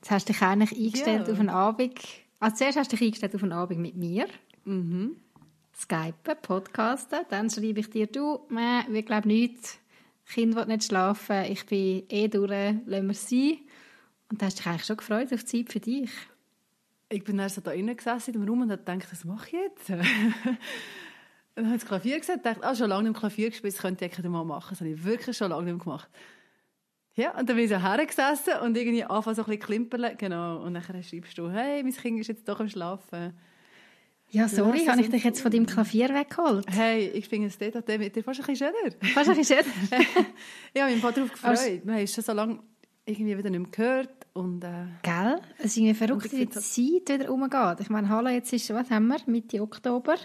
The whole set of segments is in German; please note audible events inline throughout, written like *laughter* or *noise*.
Jetzt hast du dich eigentlich eingestellt Ja. auf einen Abend. Also zuerst hast du dich eingestellt auf einen Abend mit mir. Mhm. Skypen, Podcasten. Dann schreibe ich dir, du, meh, wir glauben nichts. Kind will nicht schlafen. Ich bin eh durch, lassen wir es sein. Und da hast du dich eigentlich schon gefreut auf die Zeit für dich. Ich bin dann so da innen gesessen im Raum und habe gedacht, was mache ich jetzt? *laughs* dann habe ich das Klavier gesehen und dachte, ah, schon lange nicht im Klavier gespielt, das könnte ich mal machen. Das habe ich wirklich schon lange nicht mehr gemacht. Ja, und dann bin ich so hergesessen und irgendwie anfangen so ein bisschen klimpern. Genau. Und dann schreibst du, hey, mein Kind ist jetzt doch am Schlafen. Ja, sorry, habe ich dich jetzt von deinem Klavier weggeholt. Hey, ich finde es dort mit dir fast ein bisschen schöner. Fast ein bisschen schön. *laughs* ich habe mich darauf gefreut. Haben es schon so lange irgendwie wieder nicht mehr gehört. Und, äh, Gell? Es ist irgendwie verrückt, wie die Zeit wieder umgeht. Ich meine, hallo, jetzt ist, was haben wir? Mitte Oktober.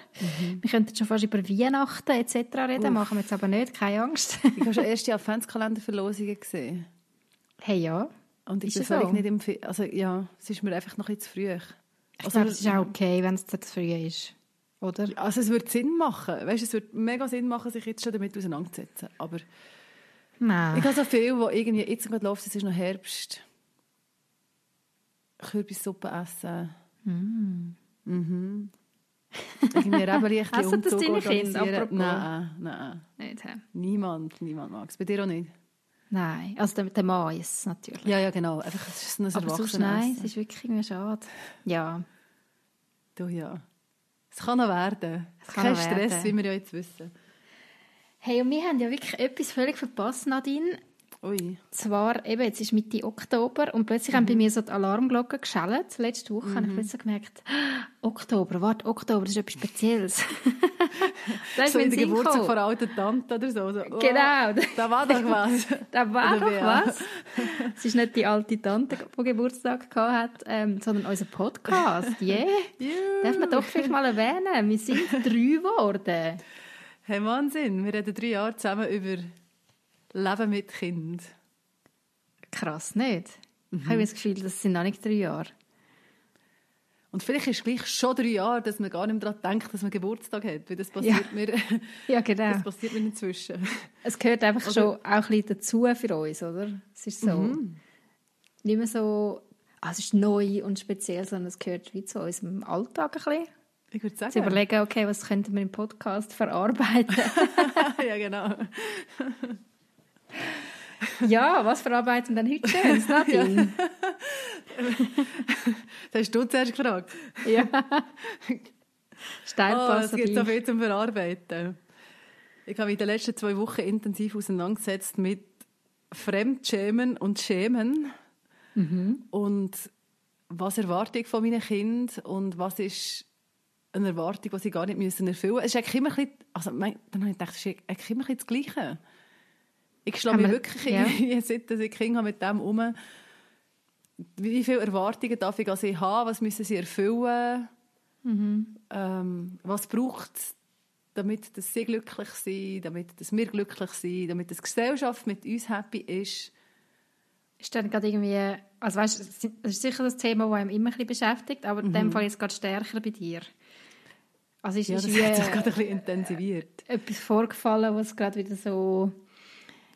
Wir könnten schon fast über Weihnachten etc. reden, Uff. machen wir jetzt aber nicht, keine Angst. ich habe schon erste *laughs* Adventskalenderverlosungen gesehen. hey, ja. Und ich Ist bin so? nicht im Also ja, es ist mir einfach noch ein bisschen zu früh. Ich glaube, es ist auch okay, wenn es zu früh ist. Oder? Also es würde Sinn machen. Weißt, es würde mega Sinn machen, sich jetzt schon damit auseinanderzusetzen. Aber Nein. ich habe so viel, wo irgendwie jetzt gerade läuft, es ist noch Herbst. Kürbissuppe essen. Mhm. Irgendwie Rebelichtchen *laughs* Essen das Umzug deine Kinder, apropos? Nein, nein. Nicht, hä? Niemand, niemand mag es. Bei dir auch nicht? Nein, also der, der es natürlich. Ja, ja, genau. Einfach, es ist ein aber sonst nein, es ist wirklich irgendwie schade. Ja, Du, ja. Es kann noch werden. Es kann Kein Stress, werden. wie wir ja jetzt wissen. Hey, und wir haben ja wirklich etwas völlig verpasst, Nadine. Ui. Zwar, eben, jetzt ist Mitte Oktober und plötzlich haben bei mir so die Alarmglocken geschellt. Letzte Woche habe ich plötzlich gemerkt, «Ah, Oktober, warte, Oktober, das ist etwas Spezielles. *laughs* *laughs* da ist So in der Geburtstag von alten Tante oder so. so oh, Genau. Da war doch was. *laughs* Da war doch was. Es ist nicht die alte Tante, die Geburtstag gehabt hat, ähm, sondern unser Podcast. Yeah. Juhu. Darf man doch vielleicht mal erwähnen. Wir sind drei geworden. Hey, Wahnsinn. Wir reden drei Jahre zusammen über Leben mit Kind. Krass, nicht? Mhm. Ich habe das Gefühl, das sind noch nicht drei Jahre. Und vielleicht ist es gleich schon drei Jahre, dass man gar nicht mehr daran denkt, dass man Geburtstag hat. Weil das passiert, mir, *laughs* Ja, genau. das passiert mir inzwischen. Es gehört einfach Oder- schon auch ein bisschen dazu für uns, oder? Es ist so, Mhm. nicht mehr so, ah, es ist neu und speziell, sondern es gehört wie zu unserem Alltag ein bisschen. Ich würde Zu sagen. überlegen, okay, was könnten wir im Podcast verarbeiten? *laughs* ja, genau. ja, was verarbeiten wir denn heute schön, Nadine? *laughs* Das hast du zuerst gefragt. ja. Oh, Steilpass es gibt so viel zum Verarbeiten. Ich habe mich in den letzten zwei Wochen intensiv auseinandergesetzt mit Fremdschämen und Schämen. Mhm. Und was erwarte ich von meinen Kindern und was ist eine Erwartung, die sie gar nicht müssen erfüllen müssen. Es ist eigentlich immer ein bisschen, also mein, dann habe ich gedacht, es ist eigentlich immer ein bisschen das Gleiche. Ich schlage mich wir- wirklich ja. irgendwie, *laughs* seit dass ich Kinder habe, mit dem um. Wie viele Erwartungen darf ich an sie haben? Was müssen sie erfüllen? Mhm. Ähm, was braucht es, damit dass sie glücklich sind, damit dass wir glücklich sind, damit die Gesellschaft mit uns happy ist? Ist dann gerade irgendwie, also weißt, das ist sicher das Thema, das einem immer ein bisschen beschäftigt, aber in dem Fall jetzt gerade stärker bei dir. Also ist, Mhm. Ja, ist das hat sich gerade ein bisschen intensiviert. etwas vorgefallen, was gerade wieder so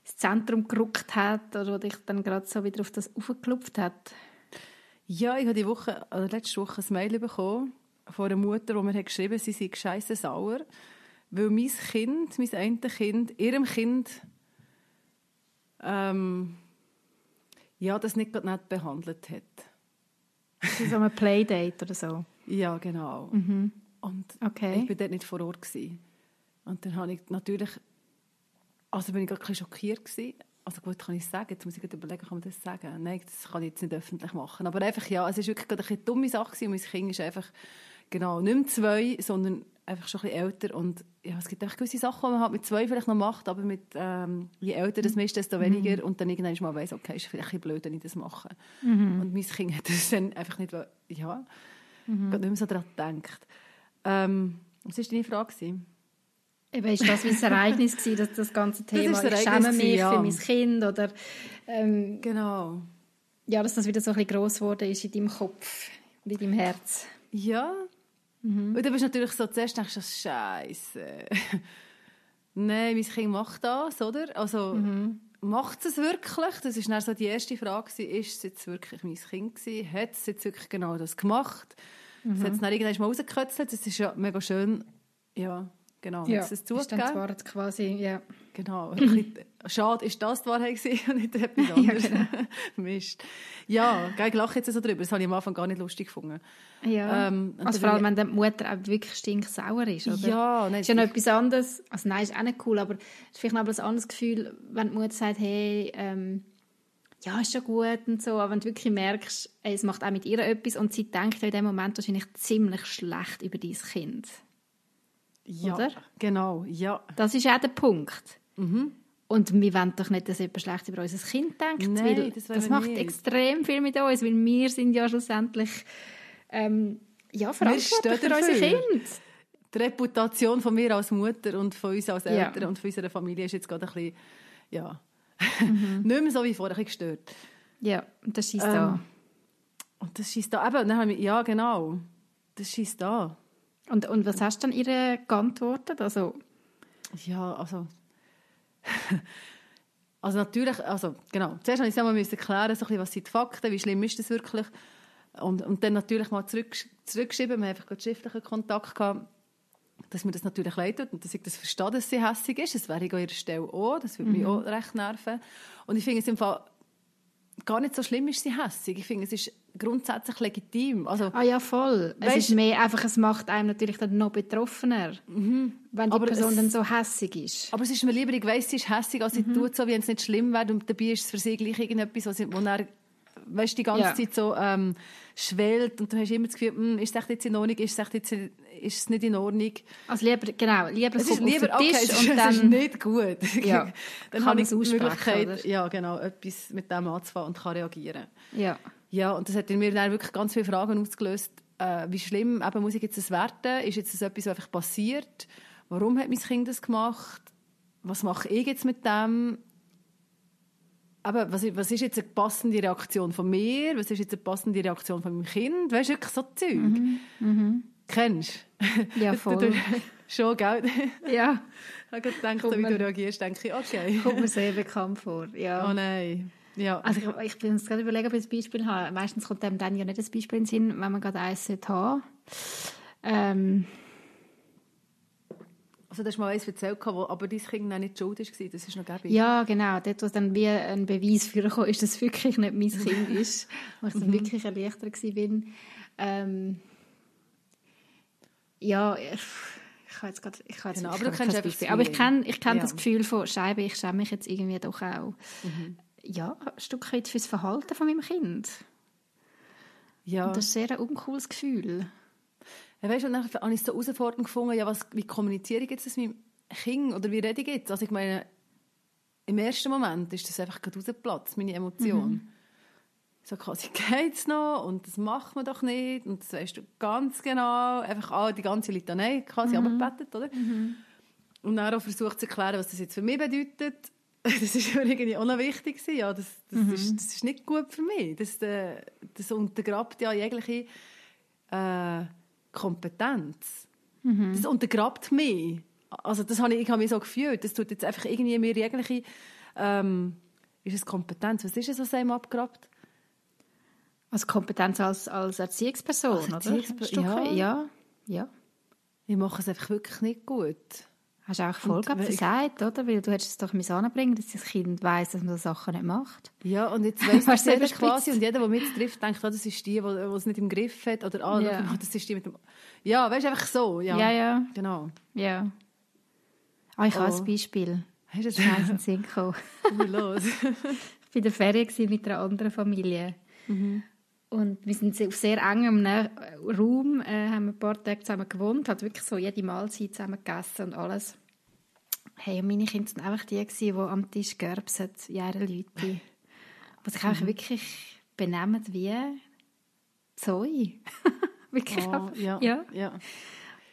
ins Zentrum gerückt hat oder was dich dann gerade so wieder auf das aufgeklopft hat. Ja, ich habe die Woche, oder letzte Woche ein Mail bekommen von einer Mutter, wo mir hat geschrieben sie sei scheisse sauer, weil mein Kind, mein eine Kind, ihrem Kind ähm, ja, das nicht gerade nett behandelt hat. Das ist so ein Playdate oder so. Ja, genau. Und Okay. ich bin dort nicht vor Ort. Gewesen. Und dann habe ich natürlich, also bin ich gerade ein bisschen schockiert gewesen. Also gut, kann ich es sagen? Jetzt muss ich überlegen, kann man das sagen? Nein, das kann ich jetzt nicht öffentlich machen. Aber einfach, ja, es ist wirklich gerade eine dumme Sache gewesen. Und mein Kind ist einfach, genau, nicht mehr zwei, sondern einfach schon ein bisschen älter und ja, es gibt einfach gewisse Sachen, die man halt mit zwei vielleicht noch macht, aber mit, ähm, je älter das ist, desto weniger und dann irgendwann mal weiss, okay, ist vielleicht ein bisschen blöd, wenn ich das mache. Und mein Kind hat das dann einfach nicht, ja, mhm. nicht mehr so daran gedacht. Ähm, was war deine Frage? Gewesen? Eben, ist das wie ein Ereignis gewesen, dass das ganze Thema, das ich schäme mich ja. für mein Kind oder ähm, genau. Ja, dass das wieder so ein bisschen gross geworden ist in deinem Kopf und in deinem Herz. Ja. Mhm. Und du bist natürlich so, zuerst denkst du, Scheiße. *laughs* Nein, mein Kind macht das, oder? Also, mhm. macht es wirklich? Das ist dann so die erste Frage, ist es jetzt wirklich mein Kind gewesen? Hat es jetzt wirklich genau das gemacht? Mhm. Das hat es dann irgendwann mal rausgekürzelt. Das ist ja mega schön, ja, Genau, ja, es. Ist dann quasi, ja. Genau. *laughs* Schade, ist das die Wahrheit gewesen und nicht etwas *laughs* anderes. ja, genau. *laughs* Mist. Ja, ich lache jetzt so drüber. Das habe ich am Anfang gar nicht lustig gefunden. Ja. Ähm, also vor allem, wenn die Mutter auch wirklich stinksauer ist, oder? Ja. Nein, ist ja noch etwas anderes. Also nein, ist auch nicht cool, aber es ist vielleicht noch ein anderes Gefühl, wenn die Mutter sagt, hey, ähm, ja, ist schon gut und so, aber wenn du wirklich merkst, es macht auch mit ihr etwas und sie denkt in dem Moment wahrscheinlich ziemlich schlecht über dein Kind. Ja, oder? genau, ja. Das ist auch der Punkt. Mhm. Und wir wollen doch nicht, dass jemand schlecht über unser Kind denkt, Nein, weil das, das macht nicht. extrem viel mit uns, weil wir sind ja schlussendlich ähm, ja, verantwortlich für unser Kind. Die Reputation von mir als Mutter und von uns als Eltern ja. und von unserer Familie ist jetzt gerade ein bisschen, ja, mhm. nicht mehr so wie vorher, ein bisschen gestört. Ja, und das schießt ähm, da. Und das schießt da, eben, dann haben wir, ja genau, das schießt da. Und, und was hast du dann ihr geantwortet? Also... Ja, also... *laughs* also natürlich, also genau, zuerst musste ich einmal erklären, so was sind die Fakten, wie schlimm ist das wirklich. Und, und dann natürlich mal zurück, zurückgeschrieben, wir haben einfach schriftlichen Kontakt gehabt, dass mir das natürlich leid tut und dass ich das verstehe, dass sie hässlich ist. Das wäre ich an ihrer Stelle auch, das würde mich mhm. auch recht nerven. Und ich finde es im Fall gar nicht so schlimm ist sie hässig. Ich finde, es ist grundsätzlich legitim. Also, ah ja, voll. Es weißt, ist mehr einfach, es macht einem natürlich dann noch betroffener, mhm. wenn die aber Person es, dann so hässig ist. Aber es ist mir lieber, ich weiss, sie ist hässig, als sie mhm. tut so, wie es nicht schlimm wäre und dabei ist es für sie gleich irgendetwas, wo er weißt, die ganze ja. Zeit so ähm, schwellt und du hast immer das Gefühl, hm, ist es jetzt in Ordnung, ist es, jetzt, ist es nicht in Ordnung. Also lieber, genau, lieber es ist lieber, okay, Tisch es ist, und dann... Es ist nicht gut. *laughs* Ja, *laughs* dann habe ich die Möglichkeit, oder? ja, genau, etwas mit dem anzufangen und kann reagieren. Ja. Ja, und das hat in mir dann wirklich ganz viele Fragen ausgelöst. Äh, wie schlimm eben, muss ich jetzt das werten? Ist jetzt das etwas, was einfach passiert? Warum hat mein Kind das gemacht? Was mache ich jetzt mit dem? Aber was, was ist jetzt eine passende Reaktion von mir? Was ist jetzt eine passende Reaktion von meinem Kind? Weißt du, wirklich so Zeug. Mhm. Mhm. Kennst du? Ja, *laughs* voll. *laughs* Schon, gell? *laughs* Ja. Ich habe gedacht, wie du reagierst, denke ich, okay. Kommt mir sehr bekannt vor, ja. Oh nein. Ja. Also ich, ich bin gerade überlegen, ob ich ein Beispiel habe. Meistens kommt einem dann ja nicht das Beispiel in den Sinn, wenn man gerade eins haben ähm, also das ist mal eins erzählt, wo aber dein Kind noch nicht schuld war, das ist noch gäbig. Ja, genau. Dort, wo dann wie ein Beweis für kam, ist, dass es wirklich nicht mein Kind *laughs* ist. wo ich dann mhm. wirklich erleichtert war. Ähm, ja, ich, ich habe jetzt gerade... Ich habe jetzt genau, aber du kennst Beispiel. Aber ich kenne ich kenn ja. das Gefühl von Scheibe, ich schäme mich jetzt irgendwie doch auch. Mhm. Ja, ein Stück weit fürs Verhalten von meinem Kind. Ja. Und das ist sehr ein uncooles Gefühl. Weißt du, dann habe ich so herausfordernd gefunden, ja, was, wie kommuniziere ich jetzt das mit dem Kind oder wie rede ich jetzt? Also ich meine, im ersten Moment ist das einfach gerade rausgeplatzt, meine Emotion. Mhm. So quasi, *laughs* geht's noch? Und das macht man doch nicht. Und das weißt du ganz genau. Einfach all die ganze Litanei quasi mhm. abgebettet, oder? Mhm. Und dann auch versucht zu erklären, was das jetzt für mich bedeutet. *laughs* Das ist mir irgendwie auch noch wichtig. Ja, das, das, mhm. ist, das ist nicht gut für mich. Das, äh, das untergrabt ja jegliche... Äh, Kompetenz. Mhm. Das untergrabt mich. Also das habe ich, ich habe mich so gefühlt. Das tut jetzt einfach irgendwie mir jegliche, ähm, ist es Kompetenz? Was ist es, was einem abgrabt? Als Kompetenz als, als Erziehungsperson, als Erziehungsperson oder? Ja. ja. ja. Ich mache es einfach wirklich nicht gut. Hast du auch Erfolg gesagt, oder? Weil du hättest es doch anbringen dass das Kind weiß, dass man so Sachen nicht macht. Ja, und jetzt weiss *laughs* du es quasi und jeder, der mit trifft, denkt, oh, das ist die, die es nicht im Griff hat oder ah, ja. oh, das ist die mit dem... Ja, weißt du, einfach so. Ja, ja. ja. Genau. Ja. Ah, ich oh. habe ein Beispiel. Hast du das? Ich in Sinn gekommen. *laughs* los. *laughs* ich war in der Ferien mit einer anderen Familie. Mhm. Und wir sind auf sehr engem ne- Raum, äh, haben ein paar Tage zusammen gewohnt, hat wirklich so jede Mahlzeit zusammen gegessen und alles. Hey, und meine Kinder waren einfach die, gewesen, die am Tisch gerbsen, wie ihre Leute. Die *laughs* sich einfach wirklich benehmen wie Zoe. *laughs* wirklich Oh, einfach, ja, ja. ja.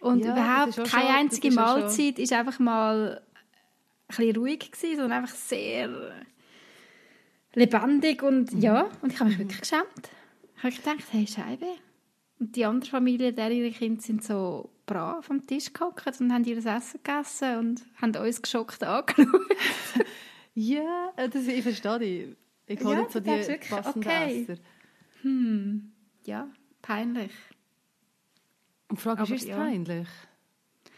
Und Ja, überhaupt keine schon- einzige ist Mahlzeit ist einfach mal ein bisschen ruhig gewesen, sondern einfach sehr lebendig und Mhm. ja, und ich habe mich wirklich geschämt. Ich habe gedacht, hey Scheibe. Und die andere Familie, der ihre Kinder sind so brav am Tisch gehockt und haben ihr Essen gegessen und haben uns geschockt angeschaut. *laughs* Ja, das, ich verstehe dich. Ich hole Ja, nicht so die wirklich, passenden okay. Esser. Hm, ja, peinlich. Und die Frage ist, Aber ist es ja. peinlich?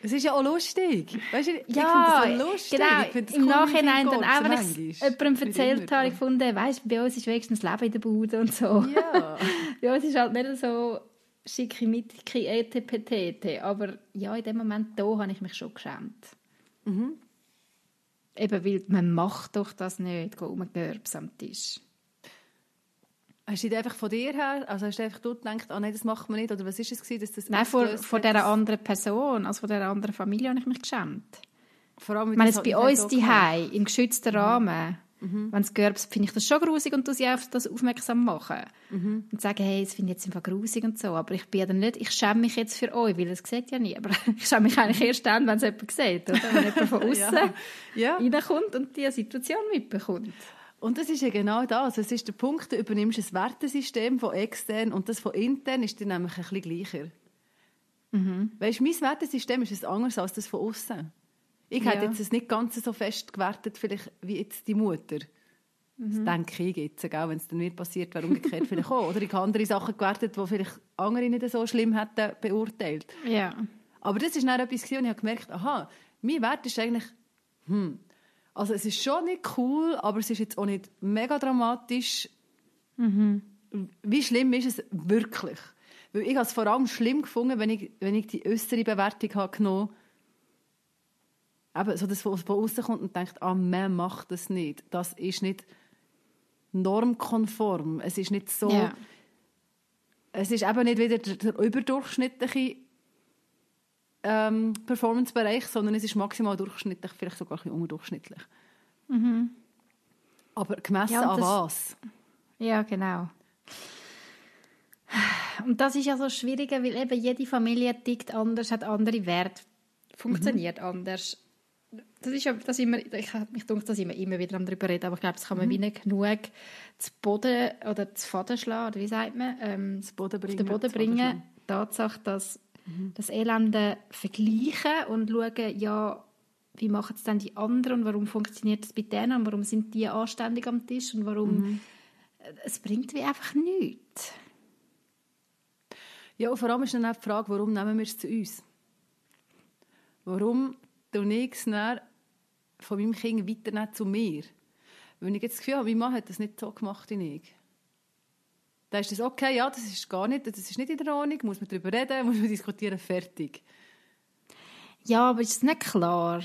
Es ist ja auch lustig. Weißt du, ich Ja, finde das so lustig. genau. Ich finde das Im Nachhinein dann auch, wenn ich es jemandem erzählt habe, ich gefunden, weißt, bei uns ist wenigstens Leben in der Bude und so. Ja. *laughs* Ja, es ist halt nicht so schickimicki etpt, aber ja, in dem Moment da habe ich mich schon geschämt. Mhm. Eben, weil man macht doch das nicht, go rumgörbs am Tisch. Hast du einfach von dir her, also hast du einfach dort gedacht, ah nein, das macht man nicht, oder was ist es gewesen, dass das Nein, vor, vor dieser anderen Person, also vor dieser anderen Familie habe ich mich geschämt. Vor allem, Ich meine, jetzt bei halt uns die so im geschützten Mhm. Rahmen, wenn es Gerbs, finde ich das schon grusig und du sie auf das aufmerksam machen. Mhm. Und sagen, hey, das finde ich jetzt einfach grusig und so. Aber ich bin dann nicht, ich schäme mich jetzt für euch, weil das sieht ja nie. Aber *laughs* ich schäme mich eigentlich erst dann, wenn es jemand sieht, oder? Wenn jemand von außen *laughs* Ja. Ja. reinkommt und diese Situation mitbekommt. Und das ist ja genau das. Es ist der Punkt, du übernimmst ein Wertesystem von extern und das von intern ist dir nämlich ein bisschen gleicher. Mhm. Weißt du, mein Wertesystem ist ein anderes als das von außen. Ich hätte Ja. jetzt es nicht ganz so fest gewertet, vielleicht wie jetzt die Mutter. Das Mhm. denke ich jetzt, wenn es dann nicht passiert wäre, umgekehrt vielleicht auch. Oder ich habe andere Sachen gewertet, die vielleicht andere nicht so schlimm hätten beurteilt. Ja. Aber das war dann etwas, und ich habe gemerkt, aha, mein Wert ist eigentlich, hm, also es ist schon nicht cool, aber es ist jetzt auch nicht mega dramatisch. Wie schlimm ist es wirklich? Weil ich habe es vor allem schlimm gefunden, wenn ich, wenn ich die äußere Bewertung habe genommen habe. so dass von, von außen kommt und denkt, ah, man macht das nicht. Das ist nicht normkonform. Es ist nicht so... Ja. Es ist eben nicht wieder der, der überdurchschnittliche ähm, Performance-Bereich, sondern es ist maximal durchschnittlich, vielleicht sogar ein bisschen unterdurchschnittlich. Aber gemessen Ja, an das- was? Ja, genau. Und das ist ja so schwierig, weil eben jede Familie tickt anders, hat andere Werte, funktioniert anders. Das ist ja, das immer, ich habe mich gedacht, dass ich immer, wieder darüber reden, aber ich glaube, das kann man wie nicht genug zu Boden oder zu Faden schlagen, oder wie sagt man? Ähm, Das Boden auf bringen. den Boden bringen. Tatsache, dass das Elende vergleichen und schauen, ja, wie machen es denn die anderen und warum funktioniert es bei denen und warum sind die anständig am Tisch und warum... Es bringt wie einfach nichts. Ja, und vor allem ist dann auch die Frage, warum nehmen wir es zu uns? Warum tue ich es von meinem Kind weiternehmen zu mir? Wenn ich jetzt das Gefühl habe, mein Mann hat das nicht so gemacht wie ich. Dann ist das okay, ja, das ist gar nicht, das ist nicht in der Ordnung, muss man darüber reden, muss man diskutieren, fertig. Ja, aber ist es nicht klar?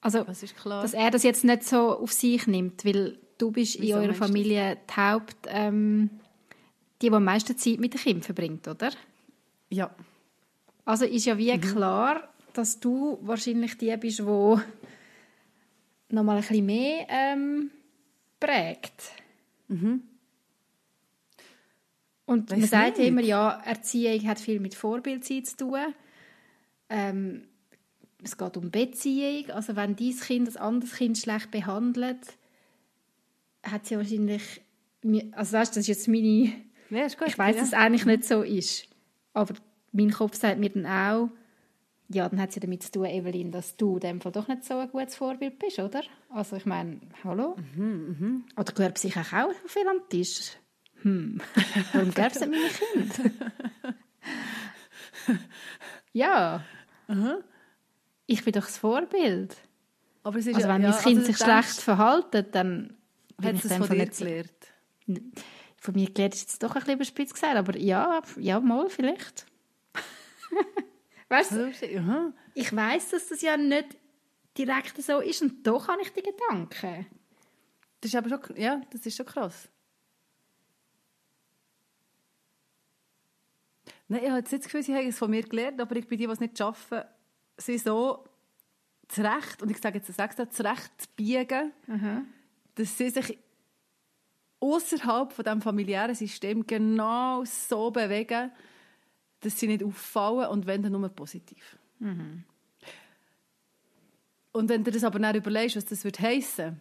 Also, klar. dass er das jetzt nicht so auf sich nimmt, weil du bist Wieso in eurer das? Familie die Haupt... Ähm, die, die am meisten Zeit mit den Kindern verbringt, oder? ja. Also ist ja Mhm. wie klar, dass du wahrscheinlich die bist, die noch mal ein bisschen mehr ähm, prägt. Und man Weiss sagt ja nicht. immer, ja, Erziehung hat viel mit Vorbildsein zu tun. Ähm, es geht um Beziehung. Also wenn dein Kind ein anderes Kind schlecht behandelt, hat sie wahrscheinlich... Also weißt, das ist jetzt meine... Ja, ist gut. Ich weiß, ja. dass es eigentlich nicht so ist. Aber mein Kopf sagt mir dann auch, ja, dann hat es ja damit zu tun, Evelyn, dass du in dem Fall doch nicht so ein gutes Vorbild bist, oder? Also ich meine, hallo? Mhm, Oder gehört sich auch viel am Tisch? Hm, *laughs* warum gäbe es nicht meine *laughs* Kinder? ja. Ich bin doch das Vorbild. Aber es ist Also wenn ja, mein Kind also sich schlecht verhalten, dann bin Hat ich es von dir nicht... gelernt? Von mir gelernt ist jetzt doch ein bisschen überspitzt gesagt, aber ja, ja, mal vielleicht. *laughs* weißt du, Aha. ich weiß, dass das ja nicht direkt so ist und doch habe ich die Gedanken. Das ist aber schon, ja, das ist schon krass. Nein, ich habe jetzt nicht das Gefühl, sie haben es von mir gelernt, aber ich bin die, die es nicht schaffen, sie so zurecht, und ich sage jetzt extra, zurecht zu biegen, dass sie sich außerhalb von dem familiären System genau so bewegen, dass sie nicht auffallen und wenn dann nur positiv. Und wenn du das aber dann überlegst, was das würde heissen,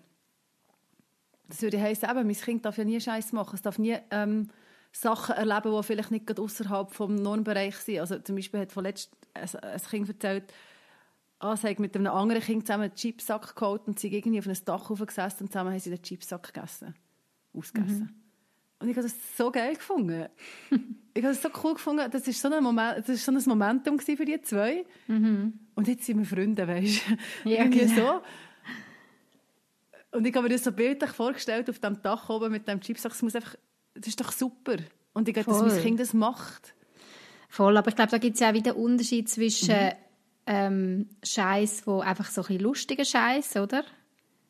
das würde heissen, eben, mein Kind darf ja nie Scheiß machen, es darf nie ähm, Sachen erleben, die vielleicht nicht gerade außerhalb vom Normbereich sind. Also zum Beispiel hat vorletzt ein, ein Kind erzählt, ah, sie hat mit einem anderen Kind zusammen einen Chipsack geholt und sie irgendwie auf ein Dach hochgesessen und zusammen haben sie den Chipsack gegessen, ausgegessen. Und ich habe das so geil gefunden. *laughs* ich habe das so cool gefunden. Das ist so ein, Moment, das ist so ein Momentum für die zwei. Und jetzt sind wir Freunde, weißt du? *laughs* Ja, Irgendwie genau. so. Und ich habe mir das so bildlich vorgestellt, auf dem Dach oben mit dem Chipsack. Das, muss einfach, das ist doch super. Und ich glaube, dass mein Kind das macht. Voll, aber ich glaube, da gibt es ja auch wieder Unterschied zwischen Mhm. ähm, Scheiß, wo einfach so ein bisschen lustiger Scheiß, oder?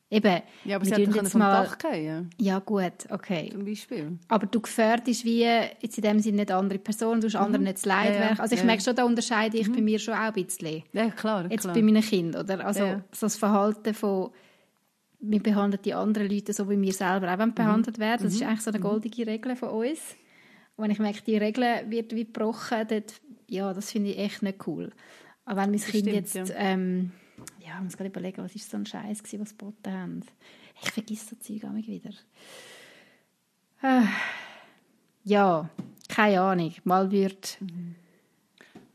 Eben, Ja, aber sie tun hätte jetzt vom mal- Dach fallen Ja gut, okay. zum Beispiel. Aber du gefährdest wie jetzt in dem Sinne nicht andere Personen, du hast anderen nicht das Leid Mhm. Ja. Also ich Ja, Mhm. merke schon, da unterscheide ich bei mir schon auch ein bisschen. Ja, klar. Jetzt klar. bei meinen Kindern, oder? Also Ja. so das Verhalten von wir behandeln die anderen Leute so, wie wir selber auch Mhm. behandelt werden. Das ist eigentlich so eine goldige Regel von uns. Und wenn ich merke, die Regel wird wie gebrochen, dort, ja, das finde ich echt nicht cool. Aber wenn mein Kind stimmt, jetzt, ja. ähm, ja, ich muss gerade überlegen, was ist so ein Scheiß gewesen, was geboten haben. Ich vergesse so Zeug auch wieder. Ah. Ja, keine Ahnung. Mal wird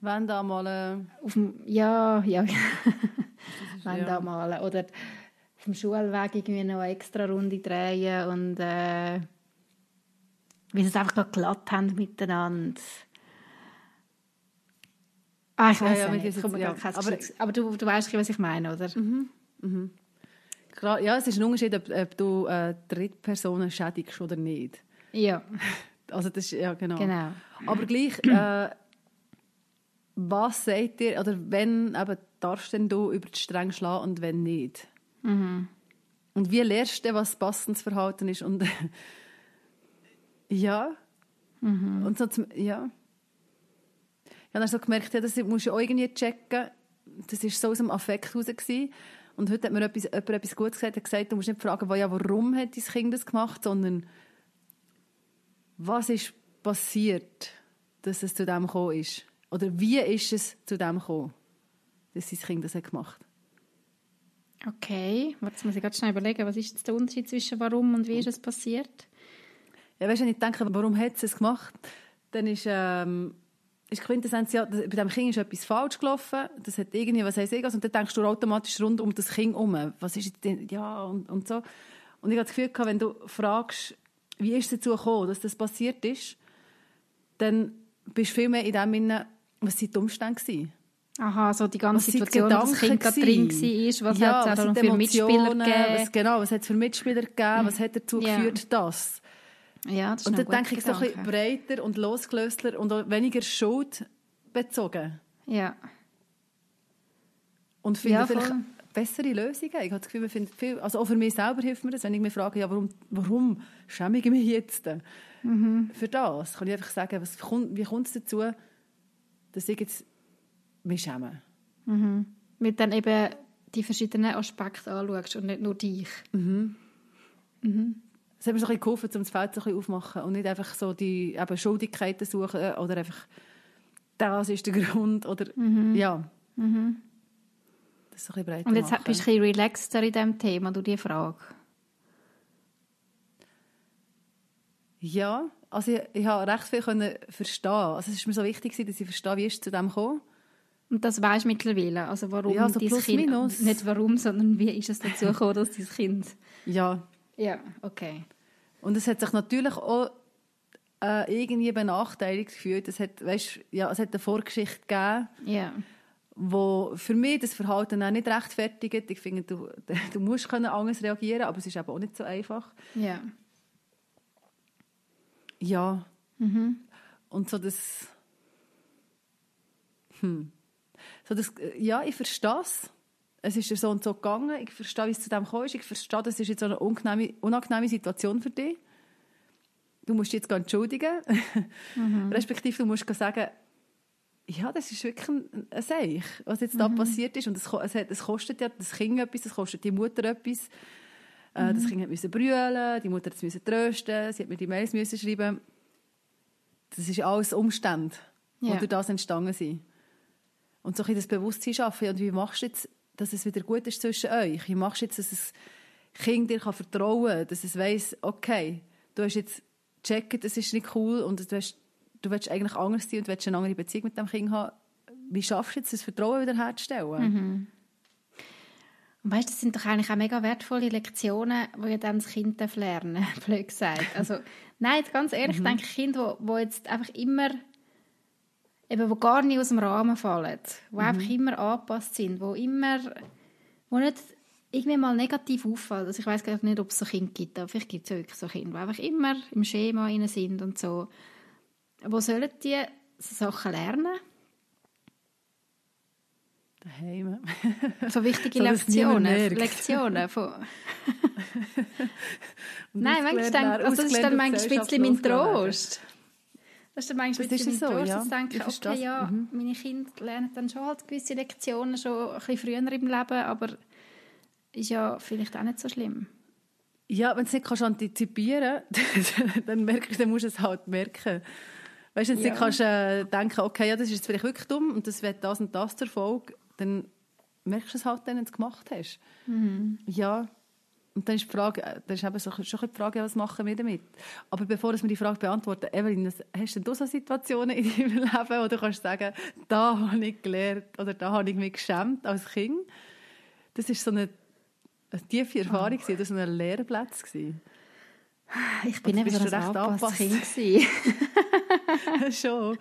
Wenn da mal... Äh, auf dem, ja, ja, *laughs* wenn ja. da mal oder auf dem Schulweg irgendwie noch eine extra Runde drehen und äh, wie sie es einfach glatt haben miteinander. Ah, ich weiß ja, ja, nicht. jetzt- ja. Aber- aber du, du weißt, was ich meine, oder? klar, ja, es ist ein Unterschied, ob, ob du äh, Drittpersonen schädigst oder nicht. Ja, *laughs* Also das ist, ja, genau. genau. Aber gleich, äh, was sagt ihr, oder wenn eben, darfst denn du über die Stränge schlagen und wenn nicht? Mhm. Und wie lernst du, was passendes Verhalten ist? Und *laughs* ja. Mhm. Und so zum, ja. Ich habe dann so gemerkt, ja, das musst du auch irgendwie checken. Das war so aus dem Affekt raus. Gewesen. Und heute hat mir etwas, jemand etwas Gutes gesagt. Er hat gesagt, du musst nicht fragen, ja, warum hat dein Kind das gemacht, sondern was ist passiert, dass es zu dem gekommen ist? Oder wie ist es zu dem gekommen, dass sein Kind das hat gemacht Okay, jetzt muss ich ganz schnell überlegen, was ist jetzt der Unterschied zwischen warum und wie ist es passiert? Ja, weißt wenn ich denke, warum hat sie es gemacht, dann ist, ähm, ist Quintessenz, ja, bei dem Kind ist etwas falsch gelaufen, das hat irgendwie, was heisst ich, und dann denkst du automatisch rund um das Kind herum, was ist denn, ja, und, und so. Und ich habe das Gefühl gehabt, wenn du fragst, wie ist es dazu gekommen, dass das passiert ist, dann bist du viel mehr in dem Sinne, was sind die Umstände gewesen? Aha, so die ganze Was Situation, dass das Kind gerade drin war, was ja, hat es was auch für Mitspieler gegeben? Was, genau, was hat es für Mitspieler gegeben, was hat dazu Ja. geführt, das? Ja, das ist Und dann denke ich so ein bisschen breiter und losgelöster und weniger schuldbezogen. Ja, Und finde Ja, vielleicht bessere Lösungen. Ich habe das Gefühl, man findet viel, also auch für mich selber hilft mir das, wenn ich mich frage, ja, warum, warum schäme ich mich jetzt Mhm. für das? Kann ich einfach sagen, was, kommt- wie kommt es dazu, dass ich jetzt mich schäme? mit dann eben die verschiedenen Aspekte anschaust und nicht nur dich. Es hat mir so ein bisschen geholfen, um das Feld so ein bisschen aufzumachen und nicht einfach so die eben Schuldigkeiten suchen oder einfach das ist der *laughs* Grund oder ja. Das ist so ein bisschen breiter Und jetzt machen. bist du ein bisschen relaxter in diesem Thema, du die Frage. Ja, also ich, ich habe recht viel können verstehen. Also es ist mir so wichtig, dass ich verstehe, wie es zu dem gekommen. Und das du mittlerweile. Also warum Ja, so dein Kind, minus. nicht warum, sondern wie ist es dazu gekommen, dass dein Kind... Ja, Ja, okay. und es hat sich natürlich auch äh, irgendwie benachteiligt gefühlt. Es hat, weißt, ja, es hat eine Vorgeschichte gegeben, Ja. wo für mich das Verhalten auch nicht rechtfertigt. Ich finde, du, *laughs* du musst können anders reagieren, aber es ist eben auch nicht so einfach. Ja. Ja. Und so das. Hm. So das ja, ich verstehe es. Es ist dir so und so gegangen. Ich verstehe, wie es zu dem gekommen ist. Ich verstehe, das ist jetzt so eine unangenehme, unangenehme Situation für dich. Du musst dich jetzt entschuldigen. *laughs* Respektive, du musst sagen, ja, das ist wirklich ein, ein Seich, was jetzt da passiert ist. Und es, es, es kostet ja das Kind etwas, es kostet die Mutter etwas. Äh, Das Kind musste brüllen, die Mutter musste trösten, sie hat mir die Mails müssen schreiben. Das ist alles Umstände, Ja. die durch das entstanden sind. Und so ein das Bewusstsein schaffen. Und wie machst du jetzt, dass es wieder gut ist zwischen euch? Wie machst du jetzt, dass das Kind dir kann vertrauen kann, dass es weiss, okay, du hast jetzt gecheckt, das ist nicht cool und du, hast, du willst eigentlich anders sein und willst eine andere Beziehung mit dem Kind haben. Wie schaffst du jetzt, das Vertrauen wieder herzustellen? Und weißt, das sind doch eigentlich auch mega wertvolle Lektionen, die ja dann das Kind darf lernen *laughs* blöd gesagt. Also, nein, ganz ehrlich, ich denke, Kinder, die jetzt einfach immer, eben, die gar nicht aus dem Rahmen fallen, die einfach immer angepasst sind, die immer, die nicht irgendwie mal negativ auffallen. Also ich weiß gar nicht, ob es so Kinder gibt, aber vielleicht gibt es ja wirklich so Kinder, die einfach immer im Schema rein sind und so. Wo sollen die so Sachen lernen? Daheim. So wichtige So, Lektionen. Lektionen von *laughs* Nein, manchmal denke also das ist dann manchmal ein bisschen mein. Trost. Das ist dann manchmal Das ist bisschen mein so, Trost, ja. dass ich denke, Ich verstehe okay, das. ja, Mhm. meine Kinder lernen dann schon halt gewisse Lektionen schon ein bisschen früher im Leben, aber ist ja vielleicht auch nicht so schlimm. Ja, wenn du es nicht kannst antizipieren kannst, *laughs* dann, merkst, dann musst du es halt merken. Weißt du, wenn du Ja. kannst, äh, denken okay, ja, das ist jetzt vielleicht wirklich dumm und das wird das und das zur Folge, dann merkst du es halt dann, wenn du es gemacht hast. Mhm. Ja, und dann ist die Frage, äh, dann ist eben so, schon die Frage, was machen wir damit? Aber bevor wir die Frage beantworten, Evelyn, hast denn du so Situationen in deinem *laughs* Leben, wo du kannst sagen, da habe ich gelernt oder da habe ich mich geschämt als Kind? Das ist so eine, eine tiefe Erfahrung, gewesen, das war so ein Lehrplatz. gewesen. Ich bin eben so ein angepasst? Kind. *laughs* *laughs* Schon.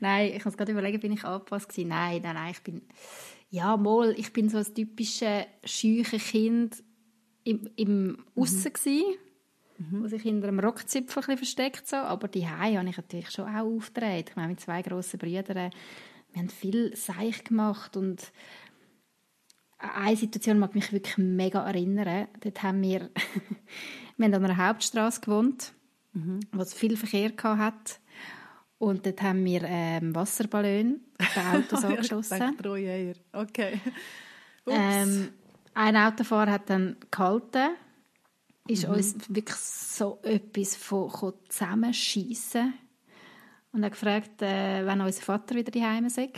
Nein, ich muss gerade überlegen, bin ich angepasst gewesen? Nein, nein, nein, ich bin, ja, mal, ich bin so ein typisches scheuche Kind im, im Aussen gewesen, wo sich hinter einem Rockzipfel ein versteckt so, aber die habe ich natürlich schon auch aufgedreht. Ich meine, mit zwei grossen Brüdern, wir haben viel Seich gemacht und eine Situation mag mich wirklich mega erinnern. Dort haben wir, *laughs* wir haben an einer Hauptstraße gewohnt, wo es viel Verkehr hat. Und dort haben wir ähm, Wasserballon bei *laughs* Autos angeschlossen. Treueier. Okay. Ups. Ähm, ein Autofahrer hat dann gehalten, ist Mhm. uns wirklich so etwas von gekommen zusammenschiessen und hat gefragt, äh, wenn unser Vater wieder daheim sei.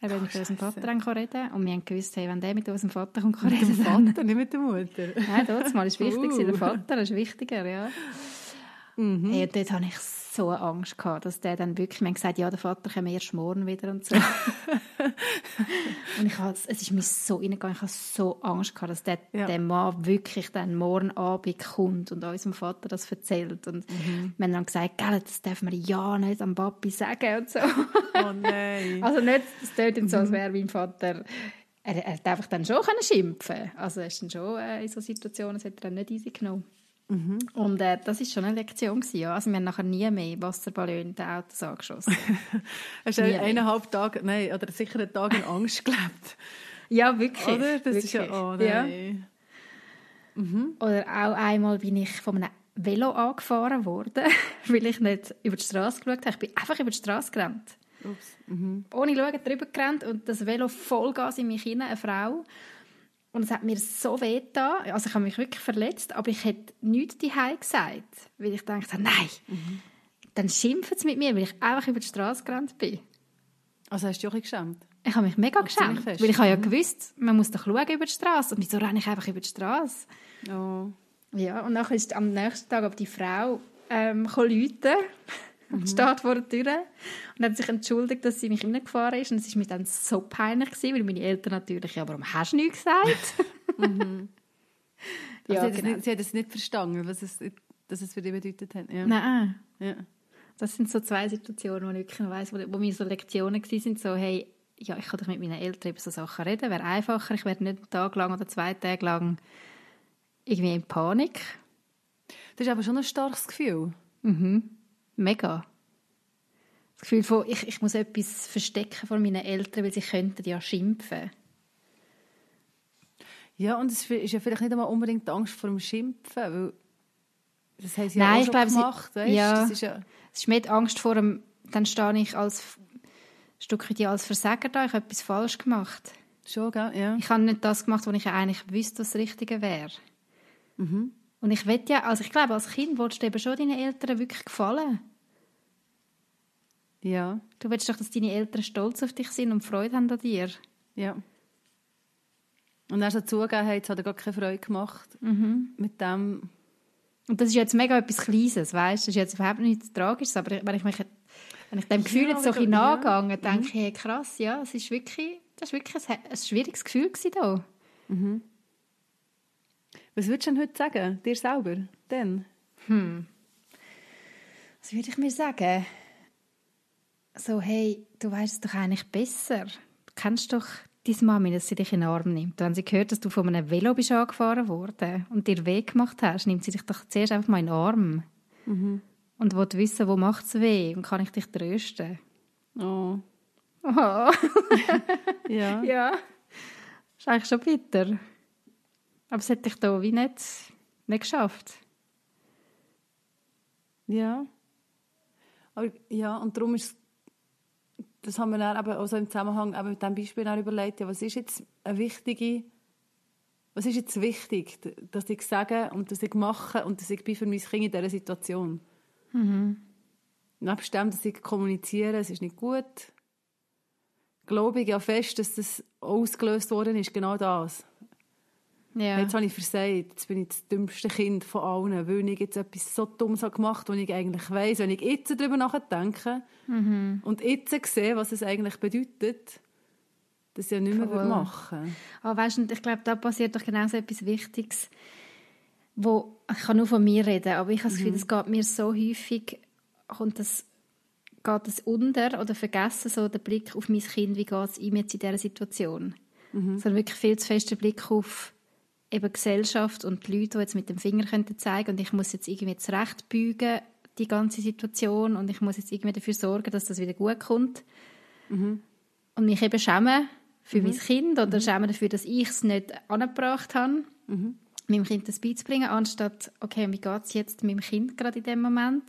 Er will mit unserem Vater dann reden und wir haben gewusst, hey, wenn der mit unserem Vater kommt, kann mit reden, dem dann... Vater, nicht mit der Mutter. Nein, das mal ist wichtig, *laughs* Uh. der Vater ist wichtiger, ja. Mhm. Hey, und dort hatte ich so Angst, gehabt, dass der dann wirklich, wir haben gesagt, ja, der Vater kommt erst morgen wieder und so. *laughs* und ich habe, es ist mir so reingegangen, ich habe so Angst gehabt, dass der, Ja. der Mann wirklich dann morgen Abend kommt und unserem Vater das erzählt. Und Mhm. wir haben dann gesagt, gell, das dürfen wir ja nicht am Papi sagen und so. Oh nein. *laughs* Also nicht, es tönt jetzt so, Mhm. als wäre mein Vater, er, er hat einfach dann schon können schimpfen Also er ist dann schon äh, in so Situationen, das hat er dann nicht easy genommen. Mhm. Und äh, das ist schon eine Lektion gewesen, ja. Also wir haben nachher nie mehr Wasserballon in den Autos angeschossen. *laughs* Hast du eineinhalb Tage, nein, oder sicher einen Tag in Angst gelebt? *laughs* ja, wirklich. Oder? Das wirklich. ist ja, oh Ja. nein. Oder auch einmal bin ich von einem Velo angefahren worden, *laughs* weil ich nicht über die Straße geschaut habe. Ich bin einfach über die Straße gerannt. Ups. Mhm. ohne Schauen drüber gerannt und das Velo Vollgas in mich hinein, eine Frau. Und es hat mir so weh getan. Also ich habe mich wirklich verletzt, aber ich hätte nichts daheim gesagt, weil ich dachte, nein, dann schimpfen sie mit mir, weil ich einfach über die Straße gerannt bin. Also hast du dich auch ein geschämt? Ich habe mich mega geschämt, weil ich habe ja gewusst, man muss doch schauen über die Straße und wieso renne ich einfach über die Straße? Oh. Ja, und dann ist am nächsten Tag aber die Frau ähm, läuten und steht vor der Tür und hat sich entschuldigt, dass sie mich reingefahren ist. Und es war mir dann so peinlich, gewesen, weil meine Eltern natürlich, ja, warum hast du nichts gesagt? *laughs* *laughs* Also ja, sie, hat es genau. nicht, sie hat es nicht verstanden, was es, dass es für dich bedeutet hat. Ja. Nein, Ja. das sind so zwei Situationen, wo ich wirklich weiss, wo, wo mir so Lektionen waren, so, hey, ja, ich kann doch mit meinen Eltern über so Sachen reden, wäre einfacher, ich werde nicht einen Tag lang oder zwei Tage lang irgendwie in Panik. Das ist aber schon ein starkes Gefühl. Mhm. Mega. Das Gefühl von, ich, ich muss etwas verstecken von meinen Eltern, weil sie könnten ja schimpfen. Ja, und es ist ja vielleicht nicht einmal unbedingt die Angst vor dem Schimpfen, weil das haben sie Nein, ja auch ich schon glaube, sie- gemacht. weißt? ja. Das ist ja, Es ist mehr die Angst vor dem, dann stehe ich als Stück weit als Versager da. Ich habe etwas falsch gemacht. Schon, gell? Ja. Ich habe nicht das gemacht, was ich eigentlich wüsste, was das Richtige wäre. Mhm. Und ich will ja, also ich glaube, als Kind wolltest du eben schon deinen Eltern wirklich gefallen. Ja. Du willst doch, dass deine Eltern stolz auf dich sind und Freude haben an dir. Ja. Und dann so zugegeben hat, hat er gar keine Freude gemacht mit dem. Und das ist jetzt mega etwas Kleines, weißt du? Das ist jetzt überhaupt nichts Tragisches, aber wenn ich, mich, wenn ich dem Gefühl Ja, jetzt so ein bisschen ja. nachgehe, denke ich, hey, krass, ja, es ist wirklich, das war wirklich ein, ein schwieriges Gefühl gewesen da. Was würdest du denn heute sagen? Dir selber? Denn? Was würde ich mir sagen? So, hey, du weißt es doch eigentlich besser. Du kennst doch deine Mami, dass sie dich in den Arm nimmt. Wenn sie hört, dass du von einem Velo bist angefahren worden und dir weh gemacht hast, nimmt sie dich doch zuerst einfach mal in den Arm. Und will wissen, wo macht es weh und kann ich dich trösten. Oh. Oh. *laughs* Ja. *laughs* ja. ist eigentlich schon bitter. Aber es hätte ich da wie nicht, nicht geschafft. Ja. Aber, ja, und darum ist das haben wir dann eben also im Zusammenhang eben mit diesem Beispiel dann überlegt, ja, was ist jetzt eine wichtige, was ist jetzt wichtig, dass ich sage und dass ich mache und dass ich bin für mein Kind in dieser Situation. Mhm. Nebst dem, dass ich kommuniziere, es ist nicht gut, glaube ich ja fest, dass das ausgelöst worden ist, genau das. Ja. Jetzt habe ich versagt, jetzt bin ich das dümmste Kind von allen, weil ich jetzt etwas so Dummes gemacht habe, was ich eigentlich weiss. Wenn ich jetzt darüber nachdenke und jetzt sehe, was es eigentlich bedeutet, dass ich ja nicht mehr Voll. machen Aber weißt du, ich glaube, da passiert doch genau so etwas Wichtiges, wo, ich kann nur von mir reden, aber ich habe das Gefühl, das geht mir so häufig, kommt das, geht das unter oder vergessen so der Blick auf mein Kind, wie geht es ihm jetzt in dieser Situation. Sondern wirklich viel zu fest der Blick auf eben Gesellschaft und die Leute, die jetzt mit dem Finger könnten zeigen und ich muss jetzt irgendwie zurechtbügen, die ganze Situation und ich muss jetzt irgendwie dafür sorgen, dass das wieder gut kommt. Und mich eben schämen für mein Kind oder schämen dafür, dass ich es nicht angebracht habe, meinem Kind das beizubringen, anstatt, okay, wie geht es jetzt meinem Kind gerade in dem Moment?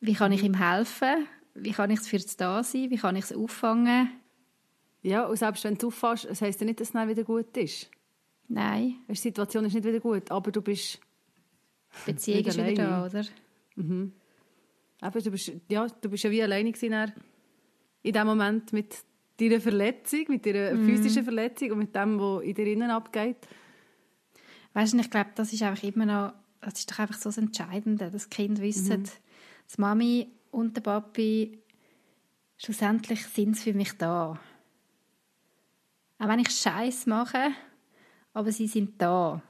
Wie kann ich ihm helfen? Wie kann ich es für es da sein? Wie kann ich es auffangen? Ja, und selbst wenn du auffällst, das heisst ja nicht, dass es dann wieder gut ist. Nein, Die Situation ist nicht wieder gut, aber du bist, die Beziehung ist wieder da, oder? eben, du bist, ja, du bist ja wie alleine gewesen in dem Moment mit deiner Verletzung, mit deiner physischen Verletzung und mit dem, was in dir innen abgeht. Weißt du, ich glaube, das ist einfach immer noch, das ist doch einfach so das Entscheidende, dass Kinder wissen, dass Mami und der Papi schlussendlich sind sie für mich da. Auch wenn ich Scheiß mache, aber sie sind da.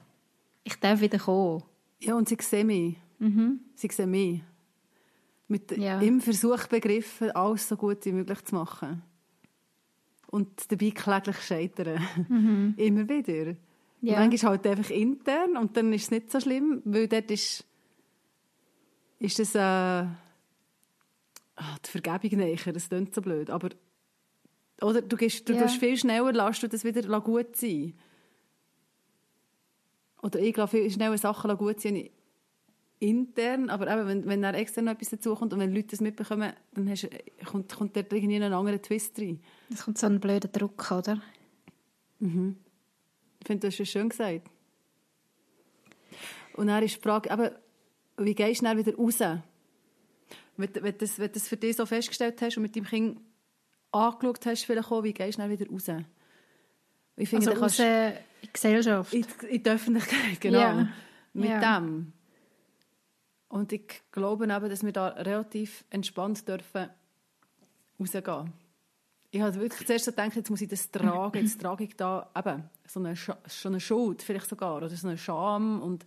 Ich darf wieder kommen. Ja, und sie sehen mich. Sie sehen mich. Mit Ja. im Versuch begriffen, alles so gut wie möglich zu machen. Und dabei kläglich scheitern. *laughs* Immer wieder. Ja. manchmal halt einfach intern und dann ist es nicht so schlimm, weil dort ist, ist das äh, ah, die Vergebung näher, das klingt so blöd, aber oder du, gehst, du Ja. viel schneller, lässt du das wieder gut sein. Oder ich glaube, viel schneller Sachen gut sein intern, aber eben, wenn, wenn dann extern noch etwas dazukommt und wenn Leute das mitbekommen, dann hast, du- kommt, kommt dort irgendwie ein anderer Twist rein. Das kommt so ein blöder Druck, oder? Ich finde, das ist schön gesagt. Und dann ist die Frage, eben, wie gehst du dann wieder raus? Wenn, wenn, du das, wenn du das für dich so festgestellt hast und mit deinem Kind angeschaut hast, vielleicht auch, wie gehst du dann wieder raus? Ich finde, Also kannst in die Gesellschaft. in, in die Öffentlichkeit, genau. Ja. Mit Ja. dem. Und ich glaube eben, dass wir da relativ entspannt dürfen rausgehen. Ich habe wirklich zuerst so gedacht, jetzt muss ich das tragen, jetzt trage ich da eben so eine, schon eine Schuld vielleicht sogar oder so eine Scham und,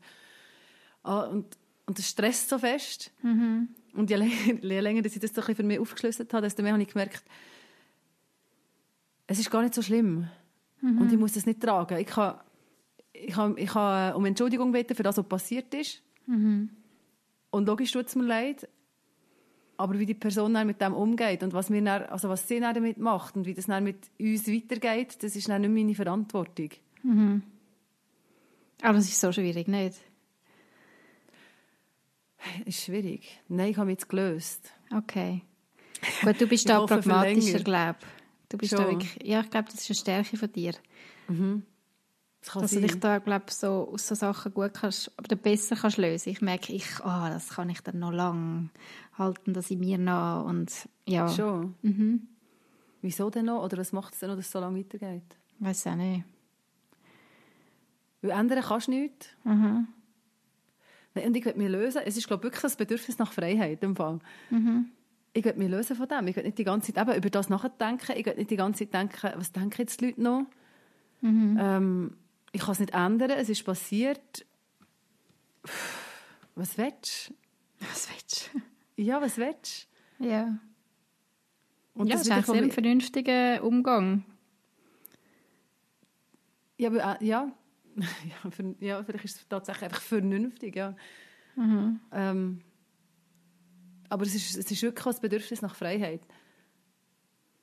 ah, und, und das stresst so fest. Und je länger, je länger dass ich das so für mich aufgeschlüsselt habe, desto mehr habe ich gemerkt, es ist gar nicht so schlimm. Und ich muss das nicht tragen. Ich kann, ich kann, ich kann äh, um Entschuldigung bitten für das, was passiert ist. Und logisch tut es mir leid. Aber wie die Person dann mit dem umgeht und was, wir dann, also was sie dann damit macht und wie das dann mit uns weitergeht, das ist dann nicht meine Verantwortung. Aber das ist so schwierig, nicht? Ist schwierig. Nein, ich habe mich jetzt gelöst. Okay. Gut, du bist *laughs* Ich da pragmatischer, glaube Du bist da Schon. wirklich, ja, ich glaube, das ist eine Stärke von dir. Das kann Dass du sein. dich da, glaube so aus so Sachen gut kannst, oder besser kannst lösen. Ich merke, ich, ah, das kann ich dann noch lang halten, dass ich mir noch und ja, Schon. Mhm. Wieso denn noch? Oder was macht es denn noch, dass es so lange weitergeht? weiß auch nicht. Weil ändern kannst du nichts. Mhm. Nein, Und ich will mich lösen. Es ist, glaube ich, wirklich das Bedürfnis nach Freiheit im Fall. Ich will mich lösen von dem. Ich will nicht die ganze Zeit eben über das nachdenken. Ich will nicht die ganze Zeit denken, was denken jetzt die Leute noch? Ähm, ich kann es nicht ändern. Es ist passiert. Was willst Was willst du? Ja, was willst du? Ja. du? Und ja, das ist sehr ein von vernünftiger Umgang. Ja, aber, äh, ja. *laughs* ja, für, ja, vielleicht ist es tatsächlich einfach vernünftig, ja. Ähm, aber es ist, es ist wirklich das Bedürfnis nach Freiheit.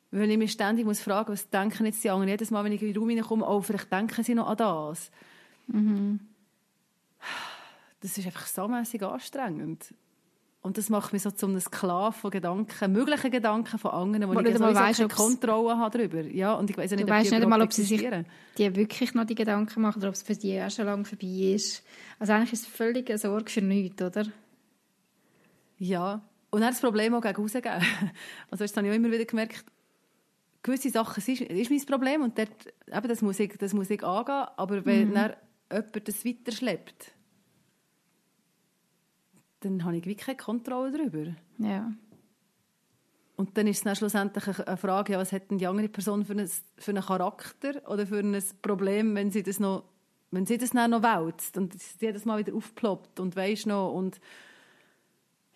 Wenn ich mich ständig muss fragen was denken jetzt die anderen, jedes Mal, wenn ich in den Raum hineinkomme, oh, vielleicht denken sie noch an das. Das ist einfach so mässig anstrengend. Und das macht mich so zu einem Sklaven von Gedanken, möglichen Gedanken von anderen, wo Wo ich nicht einmal weisst, keine Kontrolle habe darüber. Ja, und ich weiß ja Du nicht, weißt nicht einmal, ob sie sich die wirklich noch die Gedanken machen oder ob es für die auch schon lange vorbei ist. Also eigentlich ist es völlig eine Sorge für nichts, oder? Ja, und dann das Problem auch gegen rausgeben. *laughs* Also das habe ich auch immer wieder gemerkt, gewisse Sachen sind, ist mein Problem und dort, eben, das, muss ich, das muss ich angehen, aber wenn dann jemand das weiterschleppt, dann habe ich wirklich keine Kontrolle darüber. Ja. Und dann ist es dann schlussendlich eine- Frage, ja, was hat denn die andere Person für einen, für einen Charakter oder für ein Problem, wenn sie das noch, wenn sie das dann noch wälzt und es jedes Mal wieder aufploppt und weisst noch und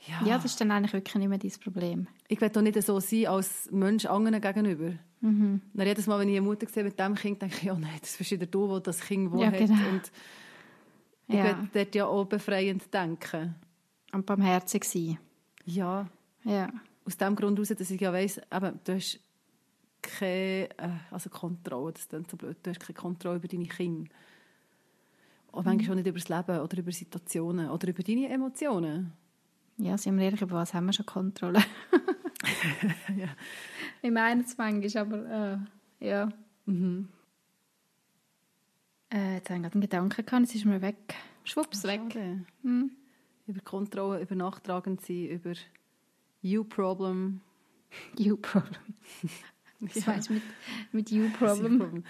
ja, ja, das ist dann eigentlich wirklich nicht mehr dein Problem. ich will doch nicht so sein als Mensch anderen gegenüber. Mhm. Dann jedes Mal, wenn ich eine Mutter sehe mit dem Kind, denke ich, ja nein, das bist wieder du, der das Kind wo Ja, hat. genau. Und ich Ja. will dort ja auch befreiend denken. Und barmherzig sein. Ja, Ja. aus dem Grund heraus, dass ich ja weiss, eben, du hast keine äh, also Kontrolle, das klingt so blöd, du hast keine Kontrolle über deine Kinder. Und manchmal auch nicht über das Leben oder über Situationen oder über deine Emotionen. Ja, sind wir ehrlich, über was haben wir schon Kontrolle? *laughs* Ja. Ich meine es manchmal, aber äh, ja. Mhm. Äh, jetzt habe ich gerade einen Gedanken gehabt, jetzt ist mir weg. Schwupps, weg. Schade. Hm. Über Kontrolle, über nachtragend sein, über You-Problem. You problem. *laughs* Was Ja. meinst du mit, mit you Das problem? You-Problem.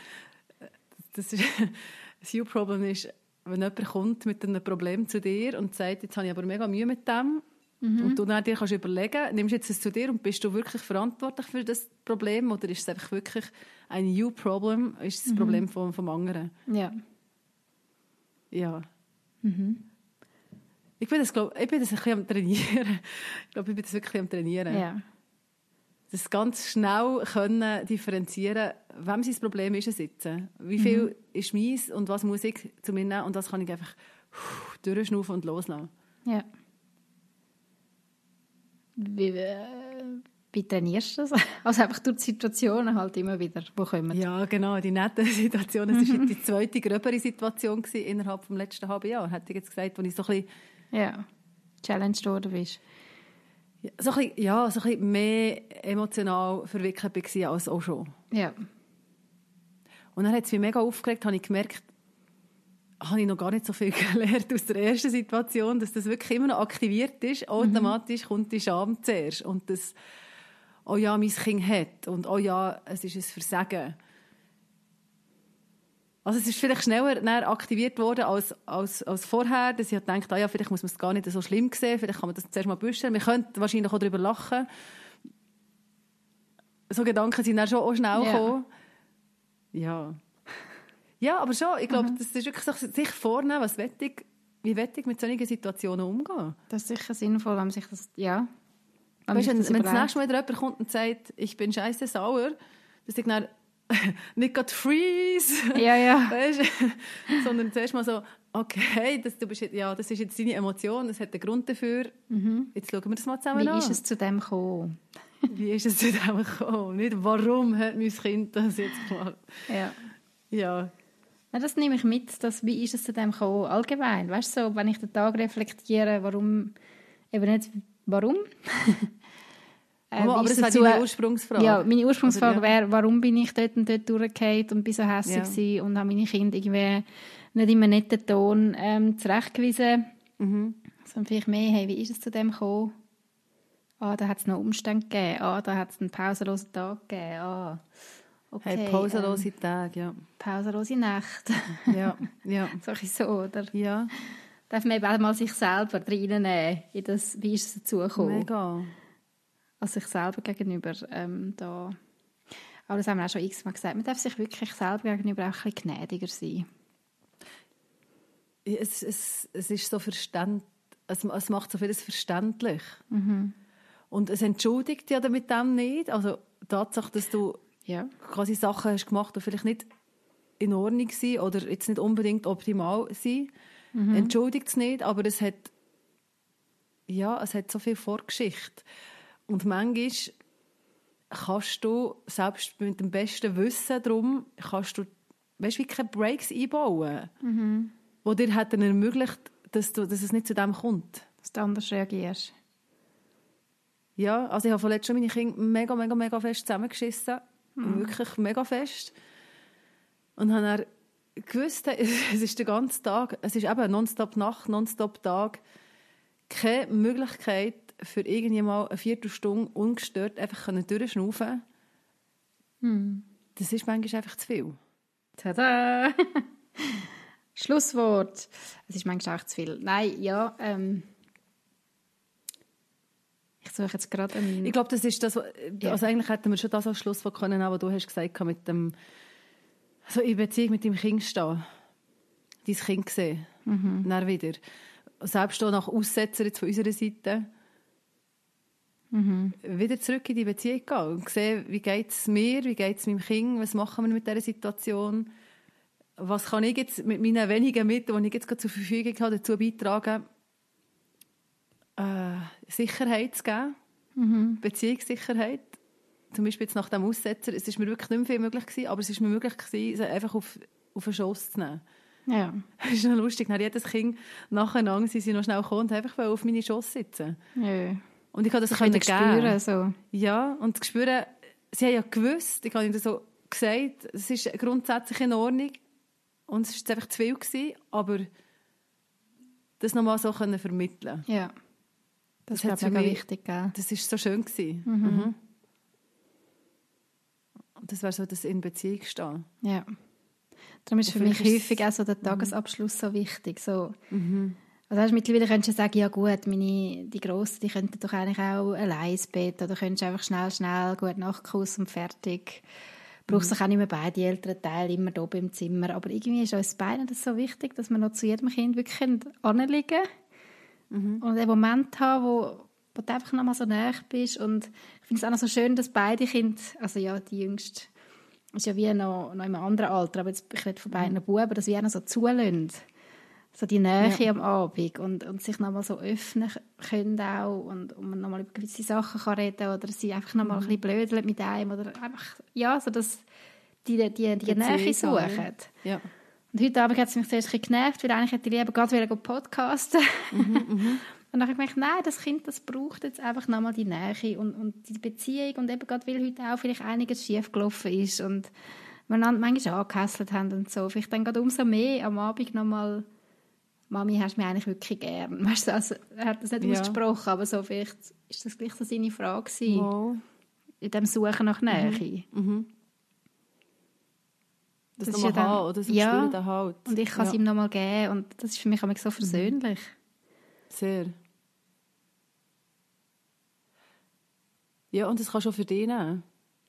Das, ist, *laughs* das You-Problem ist, wenn jemand kommt mit einem Problem zu dir und sagt, jetzt habe ich aber mega Mühe mit dem, und du dann dir kannst überlegen, nimmst du jetzt es zu dir und bist du wirklich verantwortlich für das Problem oder ist es einfach wirklich ein You-Problem, ist es das Problem vom, vom anderen? Ja. Ja. Ich bin das, glaub, ich bin das ein bisschen am Trainieren. *laughs* Ich glaube, ich bin das wirklich am Trainieren. ja. Das ganz schnell können differenzieren, wem sein Problem ist jetzt. Wie viel ist meins und was muss ich zu mir nehmen und was kann ich einfach durchschnaufen und loslassen. Ja. Wie, äh, wie trainierst du das? *laughs* Also einfach durch die Situationen halt immer wieder, die kommen. Ja, genau, die nette *laughs* Situation. Es war die zweite gröbere Situation gewesen innerhalb des letzten halben Jahres, hätte ich jetzt gesagt, wo ich so ein bisschen, Ja. Challenged worden bist. so ein bisschen, ja, so ein bisschen mehr emotional verwickelt war als auch schon. Ja. Und dann hat es mich mega aufgeregt, habe ich gemerkt, habe ich noch gar nicht so viel *laughs* gelernt aus der ersten Situation, dass das wirklich immer noch aktiviert ist. Automatisch kommt die Scham zuerst. Und das, oh ja, mein Kind hat. Und oh ja, es ist ein Versagen. Also es ist vielleicht schneller aktiviert worden als, als, als vorher, dass ich gedacht, ah ja, vielleicht muss man es gar nicht so schlimm sehen, vielleicht kann man das zuerst mal büschen. Wir könnten wahrscheinlich auch darüber lachen. So Gedanken sind dann schon auch schnell Ja. gekommen. Ja. Ja, aber schon, ich glaube, das ist wirklich so, sich vornehmen, was will ich, wie will ich mit solchen Situationen umgehen. Das ist sicher sinnvoll, wenn man sich das, ja. Wenn Weißt, wenn, das wenn das nächste Mal wieder jemand kommt und sagt, ich bin scheiße sauer, dass ich dann *laughs* nicht gerade freeze, Ja, ja. *laughs* weißt, sondern zuerst mal so, okay, das, du bist, ja, das ist jetzt deine Emotion, das hat einen Grund dafür, jetzt schauen wir das mal zusammen Wie an. ist es zu dem gekommen? *laughs* Wie ist es zu dem gekommen? Nicht, warum hat mein Kind das jetzt gemacht? Ja. Ja, Na, das nehme ich mit, dass, wie ist es zu dem gekommen, allgemein. Weißt du, so, wenn ich den Tag reflektiere, warum, eben nicht, warum? *laughs* Äh, Oh, aber das wäre deine Ursprungsfrage. Ja, meine Ursprungsfrage Oder, ja. wäre, warum bin ich dort und dort durchgefallen und bin so hässlich Ja. und habe meine Kinder irgendwie nicht in einem netten Ton ähm, zurechtgewiesen. Mhm. Sondern vielleicht mehr, hey, wie ist es zu dem gekommen? Ah, da hat es noch Umstände gegeben. Ah, da hat es einen pausenlosen Tag gegeben. Ah, okay. Hey, pausenlose ähm, Tage, ja. pausenlose Nacht. *laughs* Ja, ja. *laughs* so ein bisschen so, oder? Ja, Darf man eben mal sich selber reinnehmen in das, wie ist es dazu gekommen? mega. Also sich selber gegenüber ähm, da. Aber das haben wir auch schon x-mal gesagt. Man darf sich wirklich selber gegenüber auch ein bisschen gnädiger sein. Es, es, es ist so verständ, es, es macht so vieles verständlich. Und es entschuldigt ja mit dem nicht. Also die Tatsache, dass du Ja. quasi Sachen hast gemacht, die vielleicht nicht in Ordnung sind oder jetzt nicht unbedingt optimal sind, entschuldigt es nicht, aber es hat ja, es hat so viel Vorgeschichte. Und manchmal kannst du, selbst mit dem besten Wissen darum, kannst du, weißt wie keine Breaks einbauen, die dir hätten ermöglicht, dass, du, dass es nicht zu dem kommt. Dass du anders reagierst. Ja, also ich habe vorletzt schon meine Kinder mega, mega, mega fest zusammengeschissen. Wirklich mega fest. Und habe dann gewusst, *laughs* es ist der ganze Tag, es ist eben nonstop Nacht, nonstop Tag, keine Möglichkeit für irgendwie mal eine Viertelstunde ungestört einfach können durchschnaufen Das ist manchmal einfach zu viel. Tada! *laughs* Schlusswort. Es ist manchmal auch zu viel. Nein, ja, ähm, ich suche jetzt gerade einen... Ich glaube, das ist das, was- Ja. also eigentlich hätten wir schon das als Schlusswort können, aber du hast gesagt, mit dem, so in Beziehung mit dem Kind stehen, dein Kind sehen, Mhm. dann wieder. Selbst auch nach Aussetzer jetzt von unserer Seite, Mhm. wieder zurück in die Beziehung gehen und sehen, wie geht es mir, wie geht es meinem Kind, was machen wir mit dieser Situation, was kann ich jetzt mit meinen wenigen Mitteln, die ich jetzt gerade zur Verfügung habe, dazu beitragen, äh, Sicherheit zu geben, Mhm. Beziehungssicherheit. Zum Beispiel jetzt nach dem Aussetzer, es ist mir wirklich nicht mehr viel möglich gewesen, aber es ist mir möglich gewesen, sie einfach auf, auf den Schoss zu nehmen. Ja, *laughs* Das ist noch lustig, dann jedes Kind nacheinander sind sie noch schnell gekommen und einfach auf meine Schoss sitzen. ja. Und ich habe das Ich können kann spüren, so. Ja, und das Spüren, sie haben ja gewusst, ich habe ihnen so gesagt, es ist grundsätzlich in Ordnung und es war einfach zu viel, gewesen, aber das nochmal so können vermitteln Ja. Das, Das hat ist mega mich- wichtig, gell? Das war so schön. Gewesen. Mhm. Und das wäre so das in Beziehung stehen. Ja. Darum ist für mich ist häufig auch so Mhm. der Tagesabschluss so wichtig. So. Also weißt, mittlerweile könntest du sagen, ja gut, meine, die Grossen, die könnten doch eigentlich auch allein ins Bett oder könntest einfach schnell, schnell, gut Nachtkuss und fertig. Brauchst Mhm. auch nicht mehr beide älteren Teile immer da oben im Zimmer. Aber irgendwie ist uns beiden das so wichtig, dass wir noch zu jedem Kind wirklich anliegen können Mhm. und einen Moment haben, wo, wo du einfach noch mal so nah bist. Und ich finde es auch noch so schön, dass beide Kinder, also ja, die Jüngste ist ja wie noch, noch in einem anderen Alter, aber jetzt, ich rede von beiden Mhm. Buben, dass wir auch noch so zulassen. So die Nähe am Abend und, und sich noch mal so öffnen können auch und, und man noch mal über gewisse Sachen kann reden oder sie einfach noch mal Mhm. ein bisschen blödeln mit einem oder einfach, ja, so dass die, die, die, die Nähe suchen. Ja. Und heute Abend hat es mich zuerst ein bisschen genervt, weil eigentlich hätte ich lieber gerade wieder podcasten. Mhm, *laughs* und dann habe ich gemerkt, nein, das Kind das braucht jetzt einfach nochmal die Nähe und, und die Beziehung und eben gerade, weil heute auch vielleicht einiges schief gelaufen ist und wir manchmal angehässelt haben und so. Vielleicht dann gerade umso mehr am Abend nochmal Mami, hast du mich eigentlich wirklich gern? *laughs* Weißt du, also, er hat das nicht Ja. ausgesprochen, aber so vielleicht ist das gleich so seine Frage gewesen, Wow. in dem Suchen nach Nähe. Das, Das das ist nochmal ja haben, oder? So ja. spüren Halt. Und ich kann es ja. ihm nochmal geben und das ist für mich auch so versöhnlich. Sehr. Ja, und das kannst du auch für dich nehmen.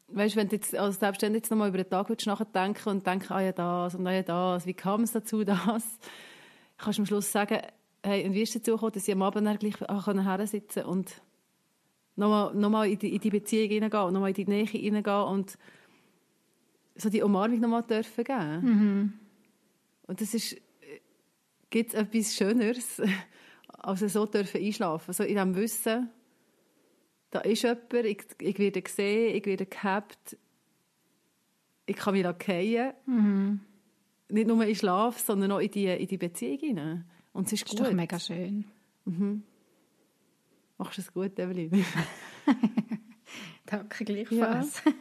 Weißt du, wenn du jetzt als Selbstständig jetzt nochmal über den Tag würdest nachdenken und denken, ah ja das und ah ja das, wie kam es dazu, *laughs* das, kannst du am Schluss sagen, hey, und wie ist es dazu gekommen, dass ich am Abend dann gleich hersitzen und nochmal noch mal in, die, in die Beziehung hineingehen und nochmal in die Nähe hineingehen und so die Umarmung nochmal dürfen geben. Und das ist, gibt es etwas Schöneres, *laughs* als so dürfen einschlafen. So in dem Wissen, da ist jemand, ich, ich werde gesehen, ich werde gehabt, ich kann mich fallen. Nicht nur in Schlaf, sondern auch in die, in die Beziehung hinein. Und es ist Das ist gut. doch mega schön. Machst du es gut, Evelyn? *laughs* Danke gleichfalls. Ja.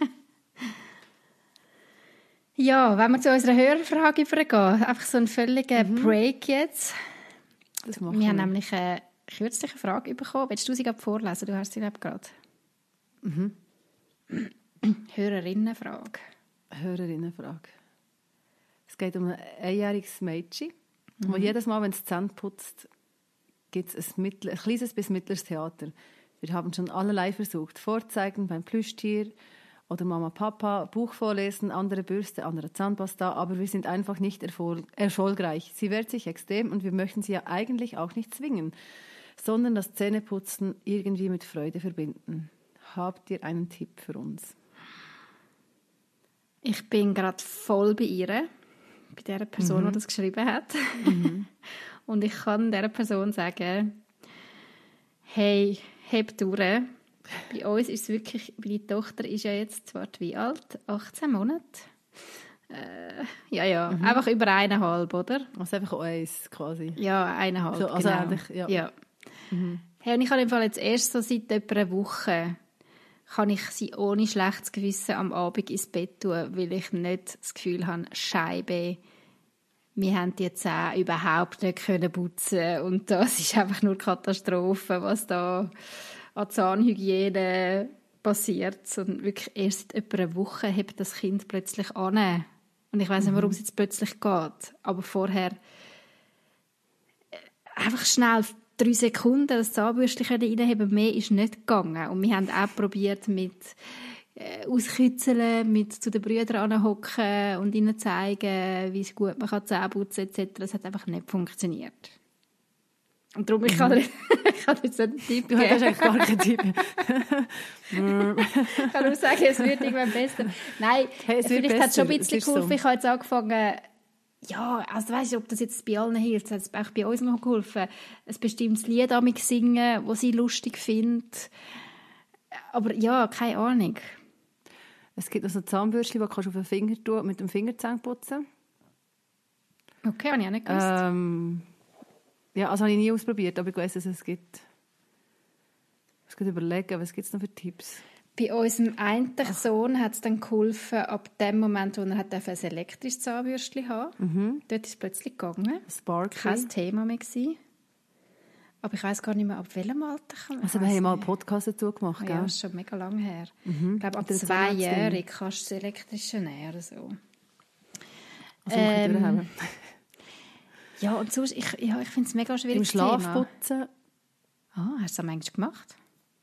Ja, wenn wir zu unserer Hörerfrage übergehen, einfach so einen völligen mhm. Break jetzt. wir, wir haben nämlich eine kürzliche Frage bekommen. Willst du sie gerade vorlesen? Du hast sie gerade. Mhm. Hörerinnenfrage. Hörerinnenfrage. Es geht um ein einjähriges Mädchen, mhm. wo jedes Mal, wenn es Zähne putzt, gibt es ein, ein kleines bis mittleres Theater. Wir haben schon allerlei versucht. Vorzeigen beim Plüschtier oder Mama, Papa, Buch vorlesen, andere Bürste, andere Zahnpasta, aber wir sind einfach nicht erfol erfolgreich. Sie wehrt sich extrem und wir möchten sie ja eigentlich auch nicht zwingen, sondern das Zähneputzen irgendwie mit Freude verbinden. Habt ihr einen Tipp für uns? Ich bin gerade voll bei ihr, bei der Person, mhm. die das geschrieben hat. Mhm. *laughs* Und ich kann dieser Person sagen, hey, heb durch. Bei uns ist es wirklich, meine Tochter ist ja jetzt zwar wie alt, 18 Monate. Äh, ja, ja, mhm. einfach über eineinhalb, oder? Also einfach eins quasi. Ja, eineinhalb, so, also genau. Eigentlich, ja. ja. Mhm. Hey, und ich habe im Fall jetzt erst so seit etwa einer Woche kann ich sie ohne schlechtes Gewissen am Abend ins Bett tun, weil ich nicht das Gefühl habe, Scheibe, wir haben die Zähne überhaupt nicht können putzen und das ist einfach nur Katastrophe, was da an Zahnhygiene passiert. Und wirklich erst seit etwa einer Woche hebt das Kind plötzlich an. Und ich weiß nicht, warum mhm. es jetzt plötzlich geht. Aber vorher äh, einfach schnell drei Sekunden das Zahnbürstchen reinheben mehr ist nicht gegangen. Und wir haben auch probiert mit äh, auskitzeln, mit zu den Brüdern anhocken und ihnen zeigen, wie gut man kann Zähne putzen etc. Das hat einfach nicht funktioniert. Und darum, ich kann, mhm. *laughs* ich kann jetzt einen Tipp geben. Du hast eigentlich gar keinen Tipp. *laughs* ich kann nur sagen, es wird irgendwann besser. Nein, hey, es vielleicht hat es schon ein bisschen geholfen. So. Ich habe jetzt angefangen, ja, also weißt du, ob das jetzt bei allen hilft, es hat auch bei uns noch geholfen, ein bestimmtes Lied damit singen, das sie lustig findet. Aber ja, keine Ahnung. Es gibt also Zahnbürstchen, die kannst du auf den Finger tun, mit dem Fingerzähne putzen. Okay, habe ich auch nicht gewusst. Ähm, ja, also habe ich nie ausprobiert, aber ich weiß, dass es gibt. Ich muss überlegen, was gibt es noch für Tipps? Bei unserem einen Sohn hat es dann geholfen, ab dem Moment, wo er hat ein elektrisches Zahnbürstchen haben mhm. Dort ist es plötzlich gegangen. Sparkly. Kein Thema mehr gewesen. Aber ich weiß gar nicht mehr, ab welchem Alter man Also wir haben mal einen Podcast dazu gemacht, gell? Ja, ist schon mega lange her. Mhm. Ich glaube, ab zweijährig kannst du das elektrische näher. So. Also ähm, ja, und sonst, ich, ja, ich finde es mega schwierig. Im Schlafputzen. Ah, hast du das manchmal gemacht?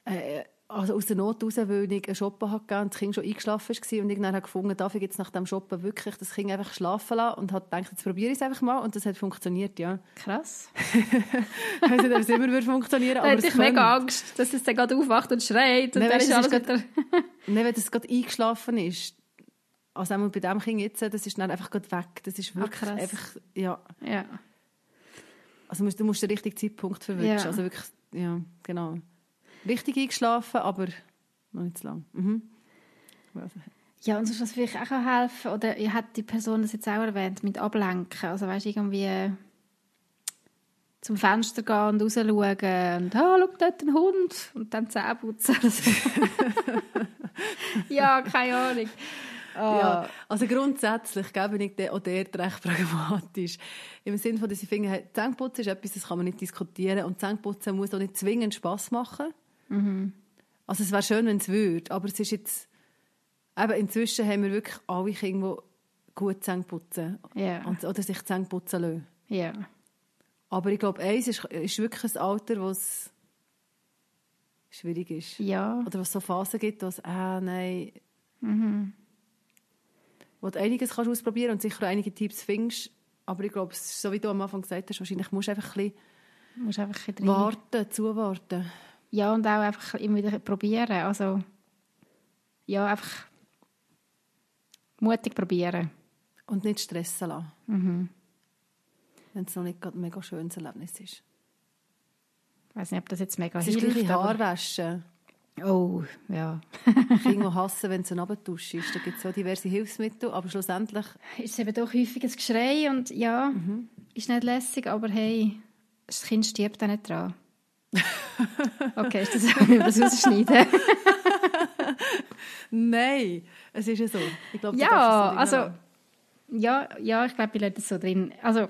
Äh, also aus der Not raus, weil ich einen Shoppen hatte und das Kind schon eingeschlafen war und irgendwann habe gefunden, darf ich jetzt nach dem Shoppen wirklich das Kind einfach schlafen lassen und habe gedacht, jetzt probiere ich es einfach mal und das hat funktioniert, ja. Krass. ich weiß nicht, ob es immer wird funktionieren, *laughs* aber es ich mega Angst, dass es dann gerade aufwacht und schreit und Nein, dann ist alles wieder... Nein, wenn es gerade eingeschlafen ist, also einmal bei dem Kind jetzt, das ist dann einfach gerade weg. Das ist wirklich ah, einfach, ja. ja. Also du musst den richtigen Zeitpunkt verwünschen, ja. also wirklich, ja, genau richtig eingeschlafen, aber noch nicht zu lang. Mhm. Ja, und sonst, was vielleicht auch helfen oder hat die Person das jetzt auch erwähnt, mit Ablenken, also weißt irgendwie zum Fenster gehen und rausschauen und «Ah, schau, dort ein Hund!» und dann Zähne putzen. *laughs* *laughs* ja, keine Ahnung. Oh. Ja, also grundsätzlich gebe ich auch dort recht pragmatisch. Im Sinne von, dass ich finde, Zähneputzen ist etwas, das kann man nicht diskutieren und Zähneputzen muss auch nicht zwingend Spass machen. Mhm. Also es wäre schön, wenn es würde, aber es ist jetzt, eben inzwischen haben wir wirklich alle Kinder, die gut Zähne putzen yeah. und, oder sich Zähne putzen lassen. Yeah. Aber ich glaube, eins ist, ist wirklich ein Alter, wo es schwierig ist. Ja. Oder was so Phasen gibt, wo es, ah, nein, mhm. Wo du einiges kannst ausprobieren und sicher einige Tipps findest, aber ich glaube, so wie du am Anfang gesagt hast, wahrscheinlich musst du einfach ein bisschen, musst einfach ein bisschen warten, zuwarten. Ja, und auch einfach immer wieder probieren. Also, ja, einfach mutig probieren. Und nicht stressen lassen. Mhm. Wenn es noch nicht ein mega schönes Erlebnis ist. Ich weiß nicht, ob das jetzt mega es hilft. Es ist Haar waschen. Oh, ja. *laughs* Kinder *laughs* hassen, wenn es ein Abendtusch ist. Da gibt es so diverse Hilfsmittel, aber schlussendlich... Ist es eben doch häufig ein Geschrei und ja, mhm. ist nicht lässig, aber hey, das Kind stirbt auch nicht dran. *laughs* Okay, ist das, wir das rausschneiden? Nein, es ist ja so. Ich glaube, Ja, also, ja, ja, ich glaube, ich lasse das so drin. Also,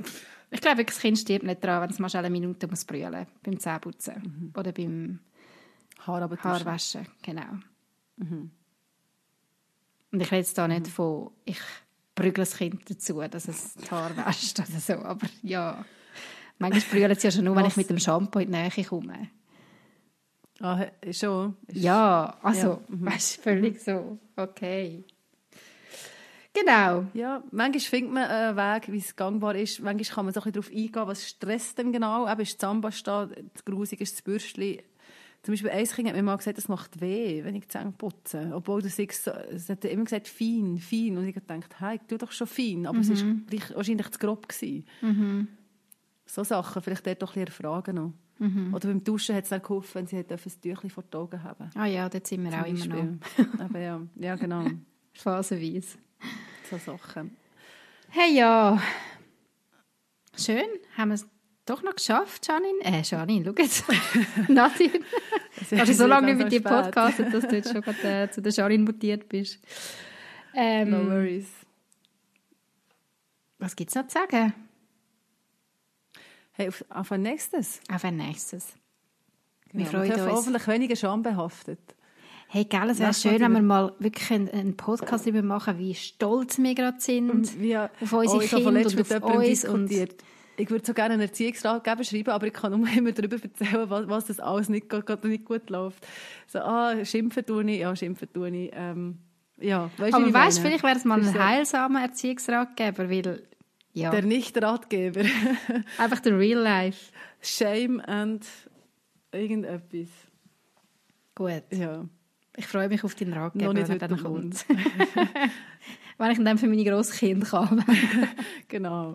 ich glaube, das Kind stirbt nicht dran, wenn es mal eine Minute muss brüllen beim Zähneputzen oder beim Haar aber Haarwaschen, genau. Und ich rede jetzt da nicht von, ich prügle das Kind dazu, dass es die Haare wäscht oder so, aber ja. Manchmal brüllen sie ja schon nur, wenn ich mit dem Shampoo in die Nähe komme. Ah, schon. Ja, also, Ja, weißt du, völlig so, okay. Genau. Ja, manchmal findet man einen Weg, wie es gangbar ist. Manchmal kann man so ein bisschen darauf eingehen, was stresst denn genau. Eben ist die Zahnpasta, das Grusig ist das Bürstchen. Zum Beispiel ein Kind hat mir mal gesagt, das macht weh, wenn ich die Zähne putze. Obwohl du sagst, so- es hat immer gesagt, fein, fein. Und ich habe gedacht, hey, ich tue doch schon fein. Aber es war wahrscheinlich zu grob. Gewesen. So Sachen, vielleicht dort doch ein bisschen erfragen noch. Oder beim Duschen hat es dann geholfen, wenn sie hat ein Tüchlein vor die Augen haben. Ah ja, dort sind wir auch immer noch. Aber *laughs* ja, ja, genau. *laughs* Phasenweise. So Sachen. Hey ja, schön, haben wir es doch noch geschafft, Janine. Äh, Janine, schau jetzt. *laughs* Nadine. Hast du so lange nicht mit dir podcastet, dass du jetzt schon gerade, äh, zu der Janine mutiert bist. Ähm, No worries. was gibt es noch zu sagen? Hey, auf, auf ein nächstes. Auf ein nächstes. Wir Ja, freuen uns. hoffentlich weniger schambehaftet. Hey, gell, es wäre schön, wenn wir mal wirklich einen, einen Podcast darüber machen, wie stolz wir gerade sind. wie, auf unsere oh, Kinder und auf uns und- diskutiert. Ich würde so gerne einen Erziehungsratgeber schreiben, aber ich kann nur *laughs* immer darüber erzählen, was, was das alles nicht, gerade nicht gut läuft. So, ah, schimpfen tue ich, ja, schimpfen tue ich. Ähm, ja, weißt Aber ich weißt vielleicht wäre es mal ein heilsamer Erziehungsratgeber, weil, ja, Der Nicht-Ratgeber. *laughs* einfach der Real Life. Shame and irgendetwas. Gut. Ja, Ich freue mich auf deinen Ratgeber, noch nicht wenn er dann kommt. *laughs* wenn ich dann für meine Grosskinder kann. Genau.